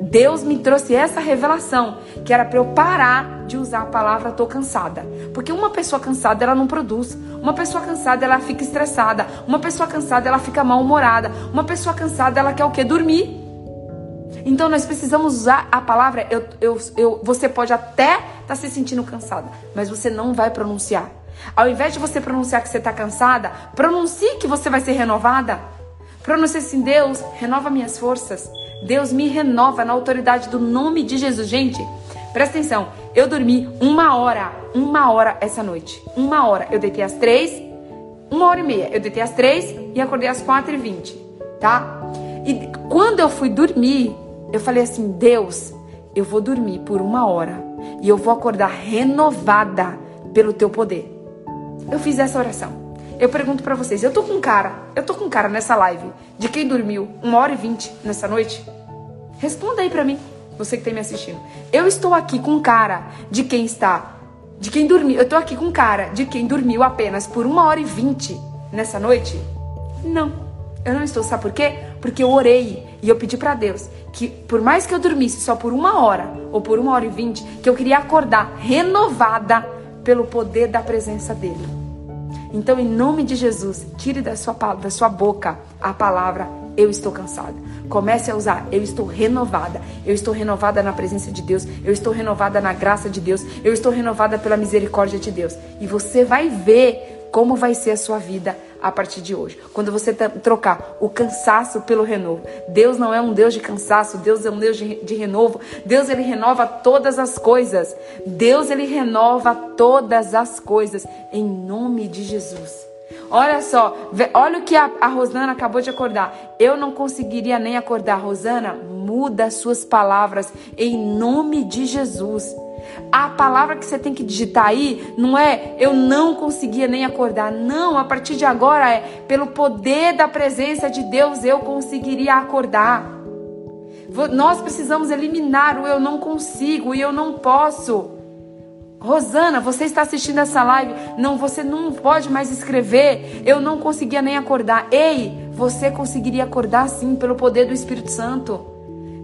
Deus me trouxe essa revelação, que era para eu parar de usar a palavra tô cansada. Porque uma pessoa cansada, ela não produz. Uma pessoa cansada, ela fica estressada. Uma pessoa cansada, ela fica mal-humorada. Uma pessoa cansada, ela quer o quê? Dormir. Então nós precisamos usar a palavra. Eu, eu, eu, você pode até estar tá se sentindo cansada, mas você não vai pronunciar. Ao invés de você pronunciar que você está cansada, pronuncie que você vai ser renovada. Pronuncie assim: Deus, renova minhas forças. Deus me renova na autoridade do nome de Jesus. Gente, presta atenção. Eu dormi uma hora, uma hora essa noite. Uma hora. Eu deitei às três, uma hora e meia. Eu deitei às três e acordei às quatro e vinte, tá? E quando eu fui dormir, eu falei assim: Deus, eu vou dormir por uma hora e eu vou acordar renovada pelo teu poder. Eu fiz essa oração. Eu pergunto para vocês, eu tô com cara, eu tô com cara nessa live de quem dormiu uma hora e vinte nessa noite? Responda aí para mim, você que está me assistindo. Eu estou aqui com cara de quem está, de quem dormiu. Eu estou aqui com cara de quem dormiu apenas por uma hora e vinte nessa noite? Não, eu não estou. Sabe por quê? Porque eu orei e eu pedi para Deus que, por mais que eu dormisse só por uma hora ou por uma hora e vinte, que eu queria acordar renovada pelo poder da presença dele. Então, em nome de Jesus, tire da sua, da sua boca a palavra eu estou cansada. Comece a usar eu estou renovada. Eu estou renovada na presença de Deus. Eu estou renovada na graça de Deus. Eu estou renovada pela misericórdia de Deus. E você vai ver como vai ser a sua vida a partir de hoje. Quando você trocar o cansaço pelo renovo. Deus não é um Deus de cansaço, Deus é um Deus de, de renovo. Deus ele renova todas as coisas. Deus ele renova todas as coisas em nome de Jesus. Olha só, olha o que a, a Rosana acabou de acordar. Eu não conseguiria nem acordar. Rosana, muda suas palavras em nome de Jesus. A palavra que você tem que digitar aí não é eu não conseguia nem acordar. Não, a partir de agora é pelo poder da presença de Deus eu conseguiria acordar. Nós precisamos eliminar o eu não consigo e eu não posso. Rosana, você está assistindo essa live? Não, você não pode mais escrever. Eu não conseguia nem acordar. Ei, você conseguiria acordar sim pelo poder do Espírito Santo.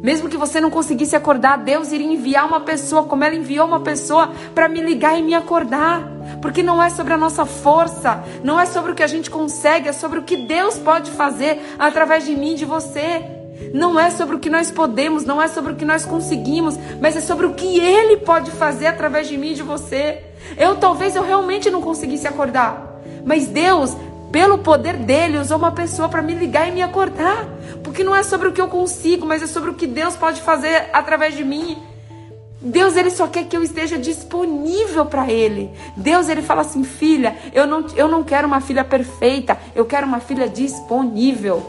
Mesmo que você não conseguisse acordar, Deus iria enviar uma pessoa, como ela enviou uma pessoa para me ligar e me acordar. Porque não é sobre a nossa força, não é sobre o que a gente consegue, é sobre o que Deus pode fazer através de mim e de você. Não é sobre o que nós podemos, não é sobre o que nós conseguimos, mas é sobre o que Ele pode fazer através de mim e de você. Eu talvez eu realmente não conseguisse acordar, mas Deus, pelo poder dele, usou uma pessoa para me ligar e me acordar, porque não é sobre o que eu consigo, mas é sobre o que Deus pode fazer através de mim. Deus ele só quer que eu esteja disponível para ele. Deus ele fala assim, filha, eu não, eu não quero uma filha perfeita, eu quero uma filha disponível.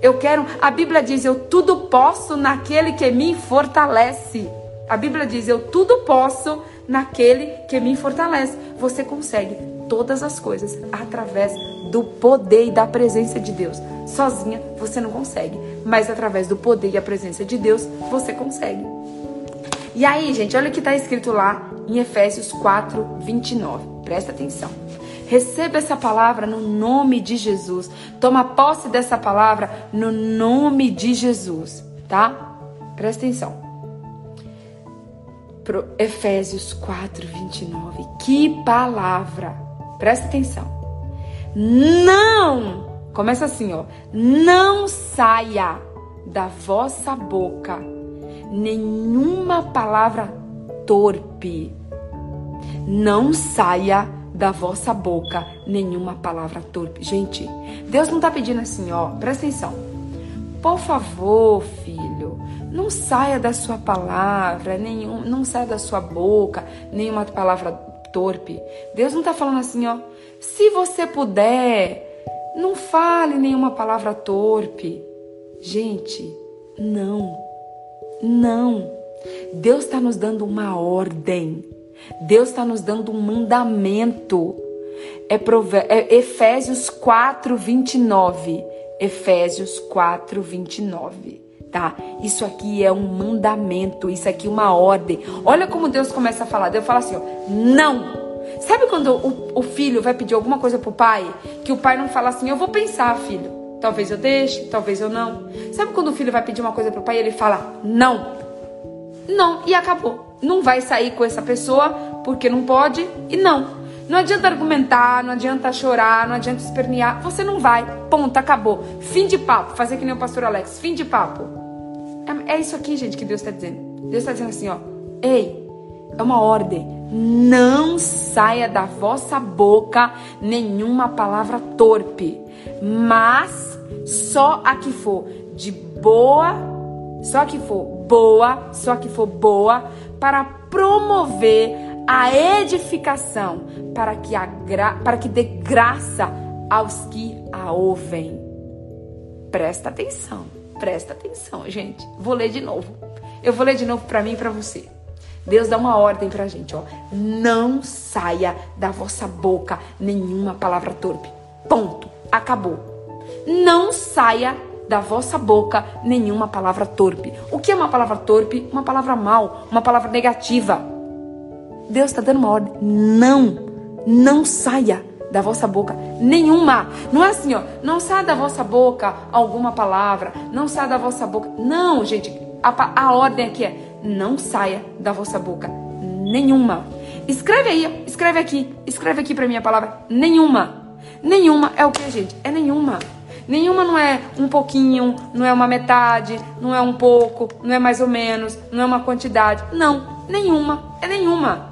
Eu quero, a Bíblia diz, eu tudo posso naquele que me fortalece. A Bíblia diz, eu tudo posso naquele que me fortalece. Você consegue todas as coisas através do poder e da presença de Deus. Sozinha você não consegue, mas através do poder e a presença de Deus você consegue. E aí, gente, olha o que está escrito lá em Efésios 4, 29. Presta atenção. Receba essa palavra no nome de Jesus. Toma posse dessa palavra no nome de Jesus, tá? Presta atenção. Pro Efésios 4, 29. Que palavra! Presta atenção. Não! Começa assim, ó. Não saia da vossa boca nenhuma palavra torpe. Não saia da vossa boca nenhuma palavra torpe. Gente, Deus não está pedindo assim, ó, presta atenção. Por favor, filho, não saia da sua palavra, nenhum, não saia da sua boca nenhuma palavra torpe. Deus não está falando assim, ó. Se você puder, não fale nenhuma palavra torpe. Gente, não. Não. Deus está nos dando uma ordem. Deus está nos dando um mandamento. É, é Efésios 4, 29. Efésios 4, 29. Tá? Isso aqui é um mandamento, isso aqui é uma ordem. Olha como Deus começa a falar. Deus fala assim: ó, não. Sabe quando o, o filho vai pedir alguma coisa pro pai? Que o pai não fala assim: eu vou pensar, filho. Talvez eu deixe, talvez eu não. Sabe quando o filho vai pedir uma coisa pro pai e ele fala não? Não, e acabou não vai sair com essa pessoa porque não pode e não. Não adianta argumentar, não adianta chorar, não adianta espernear. Você não vai. Ponto, acabou. Fim de papo. Fazer que nem o pastor Alex. Fim de papo. É, é isso aqui, gente, que Deus está dizendo. Deus está dizendo assim, ó. Ei, é uma ordem. Não saia da vossa boca nenhuma palavra torpe, mas só a que for de boa, só a que for boa, só a que for boa para promover a edificação, para que, a gra... para que dê graça aos que a ouvem. Presta atenção, presta atenção, gente. Vou ler de novo. Eu vou ler de novo para mim e para você. Deus dá uma ordem pra gente, ó. Não saia da vossa boca nenhuma palavra torpe. Ponto. Acabou. Não saia da vossa boca nenhuma palavra torpe. O que é uma palavra torpe? Uma palavra mal, uma palavra negativa. Deus está dando uma ordem. Não, não saia da vossa boca nenhuma. Não é assim, ó. Não saia da vossa boca alguma palavra. Não saia da vossa boca. Não, gente. A, a ordem aqui é: não saia da vossa boca nenhuma. Escreve aí, escreve aqui, escreve aqui para mim a palavra nenhuma. Nenhuma é o que, gente? É nenhuma. Nenhuma não é um pouquinho, não é uma metade, não é um pouco, não é mais ou menos, não é uma quantidade. Não, nenhuma, é nenhuma.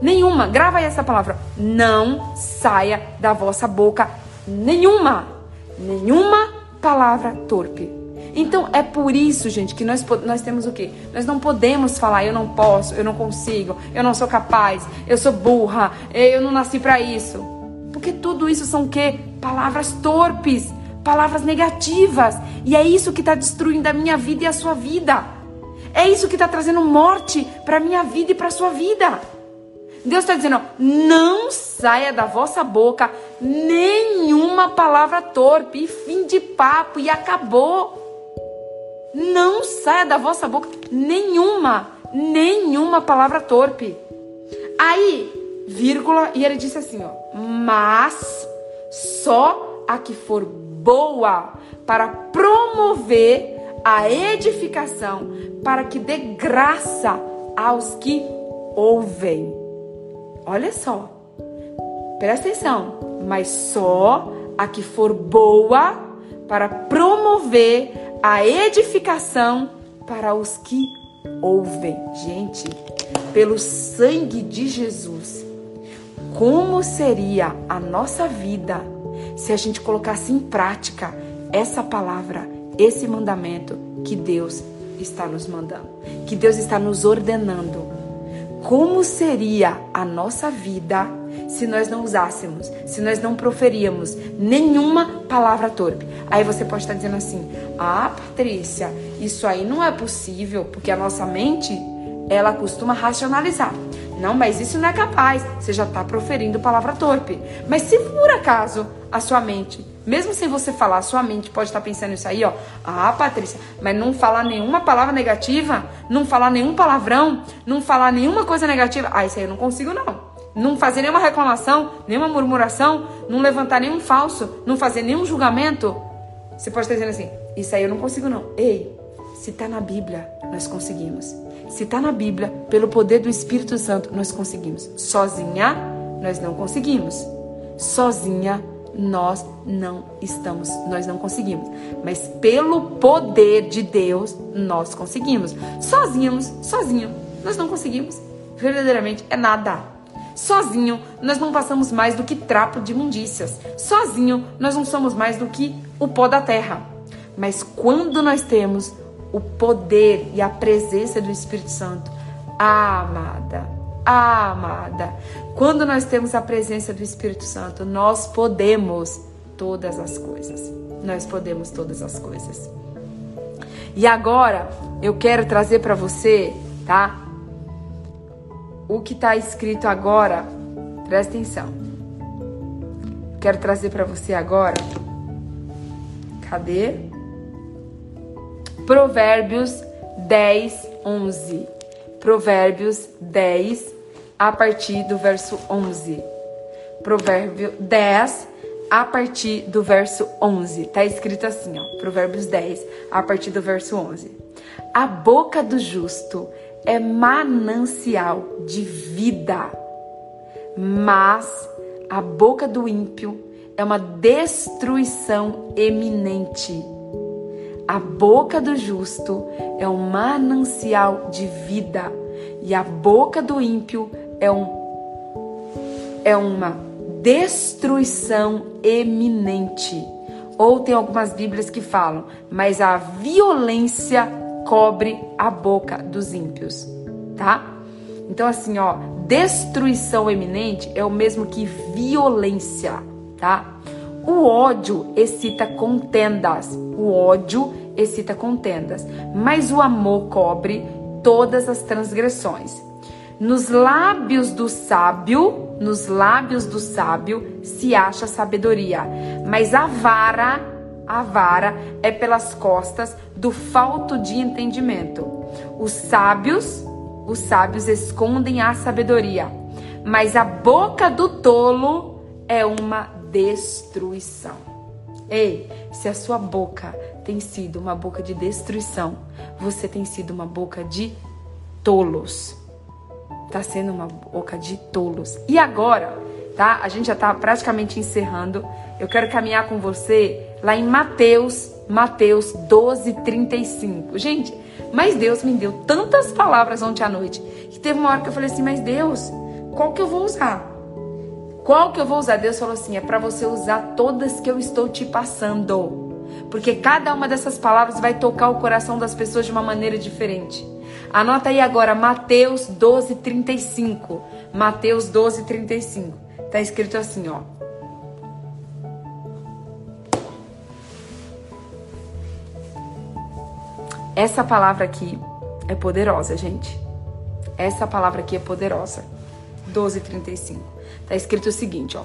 Nenhuma. Grava aí essa palavra. Não saia da vossa boca nenhuma. Nenhuma palavra torpe. Então é por isso, gente, que nós, nós temos o quê? Nós não podemos falar eu não posso, eu não consigo, eu não sou capaz, eu sou burra, eu não nasci para isso. Porque tudo isso são o quê? Palavras torpes, palavras negativas. E é isso que está destruindo a minha vida e a sua vida. É isso que está trazendo morte para minha vida e para sua vida. Deus está dizendo: não saia da vossa boca nenhuma palavra torpe, e fim de papo, e acabou. Não saia da vossa boca nenhuma, nenhuma palavra torpe. Aí, vírgula, e ele disse assim: ó, mas só a que for boa para promover a edificação, para que dê graça aos que ouvem. Olha só. Presta atenção. Mas só a que for boa para promover a edificação para os que ouvem. Gente, pelo sangue de Jesus, como seria a nossa vida se a gente colocasse em prática essa palavra, esse mandamento que Deus está nos mandando, que Deus está nos ordenando como seria a nossa vida se nós não usássemos, se nós não proferíamos nenhuma palavra torpe. Aí você pode estar dizendo assim: "Ah, Patrícia, isso aí não é possível, porque a nossa mente, ela costuma racionalizar. Não, mas isso não é capaz. Você já está proferindo palavra torpe. Mas se por acaso a sua mente mesmo sem você falar, sua mente pode estar pensando isso aí, ó. Ah, Patrícia, mas não falar nenhuma palavra negativa, não falar nenhum palavrão, não falar nenhuma coisa negativa. Ah, isso aí eu não consigo, não. Não fazer nenhuma reclamação, nenhuma murmuração, não levantar nenhum falso, não fazer nenhum julgamento. Você pode estar dizendo assim, isso aí eu não consigo, não. Ei, se está na Bíblia, nós conseguimos. Se está na Bíblia, pelo poder do Espírito Santo, nós conseguimos. Sozinha, nós não conseguimos. Sozinha, nós não estamos, nós não conseguimos. Mas pelo poder de Deus, nós conseguimos. Sozinhos, sozinho, nós não conseguimos. Verdadeiramente é nada. Sozinho, nós não passamos mais do que trapo de imundícias. Sozinho, nós não somos mais do que o pó da terra. Mas quando nós temos o poder e a presença do Espírito Santo, ah, amada, amada, quando nós temos a presença do Espírito Santo, nós podemos todas as coisas. Nós podemos todas as coisas. E agora eu quero trazer para você, tá? O que está escrito agora, presta atenção. Quero trazer para você agora. Cadê? Provérbios 10, 11. Provérbios 10, a partir do verso 11. Provérbio 10, a partir do verso 11. Tá escrito assim, ó. Provérbios 10, a partir do verso 11. A boca do justo é manancial de vida, mas a boca do ímpio é uma destruição eminente. A boca do justo é um manancial de vida, e a boca do ímpio é, um, é uma destruição eminente. Ou tem algumas Bíblias que falam, mas a violência cobre a boca dos ímpios, tá? Então, assim, ó, destruição eminente é o mesmo que violência, tá? O ódio excita contendas, o ódio excita contendas, mas o amor cobre todas as transgressões. Nos lábios do sábio, nos lábios do sábio se acha sabedoria, mas a vara, a vara é pelas costas do falto de entendimento. Os sábios, os sábios escondem a sabedoria, mas a boca do tolo é uma destruição. Ei, se a sua boca tem sido uma boca de destruição, você tem sido uma boca de tolos. Tá sendo uma boca de tolos. E agora, tá? A gente já tá praticamente encerrando. Eu quero caminhar com você lá em Mateus, Mateus 12, 35. Gente, mas Deus me deu tantas palavras ontem à noite que teve uma hora que eu falei assim: Mas Deus, qual que eu vou usar? Qual que eu vou usar? Deus falou assim: É para você usar todas que eu estou te passando. Porque cada uma dessas palavras vai tocar o coração das pessoas de uma maneira diferente. Anota aí agora Mateus 12, 35. Mateus 12, 35. Tá escrito assim, ó. Essa palavra aqui é poderosa, gente. Essa palavra aqui é poderosa. 12:35. Tá escrito o seguinte, ó.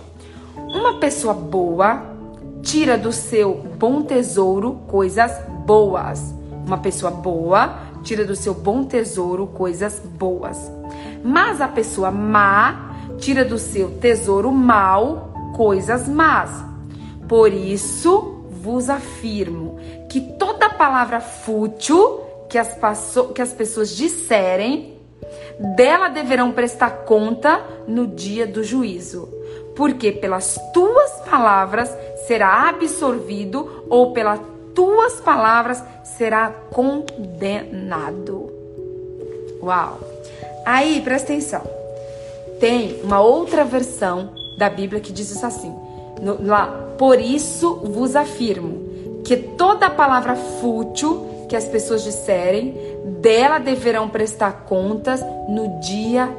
Uma pessoa boa tira do seu bom tesouro coisas boas. Uma pessoa boa tira do seu bom tesouro coisas boas. Mas a pessoa má tira do seu tesouro mal coisas más. Por isso vos afirmo que toda palavra fútil que as, que as pessoas disserem, dela deverão prestar conta no dia do juízo. Porque pelas tuas palavras será absorvido, ou pelas tuas palavras será condenado. Uau! Aí, presta atenção. Tem uma outra versão da Bíblia que diz isso assim: no, lá, por isso vos afirmo que toda palavra fútil que as pessoas disserem, dela deverão prestar contas no dia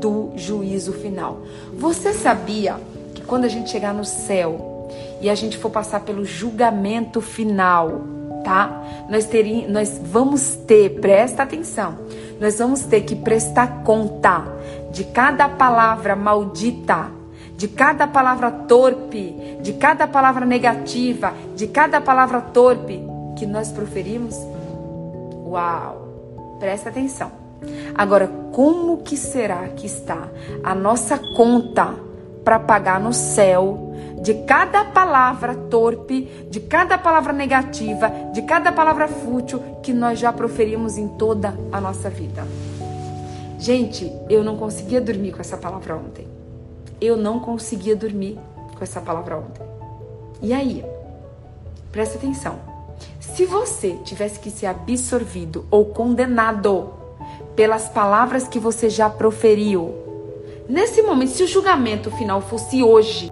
do juízo final. Você sabia que quando a gente chegar no céu e a gente for passar pelo julgamento final, tá? Nós, teríamos, nós vamos ter, presta atenção, nós vamos ter que prestar conta de cada palavra maldita de cada palavra torpe, de cada palavra negativa, de cada palavra torpe que nós proferimos? Uau! Presta atenção. Agora, como que será que está a nossa conta para pagar no céu de cada palavra torpe, de cada palavra negativa, de cada palavra fútil que nós já proferimos em toda a nossa vida? Gente, eu não conseguia dormir com essa palavra ontem. Eu não conseguia dormir com essa palavra ontem. E aí? Presta atenção. Se você tivesse que ser absorvido ou condenado pelas palavras que você já proferiu, nesse momento, se o julgamento final fosse hoje,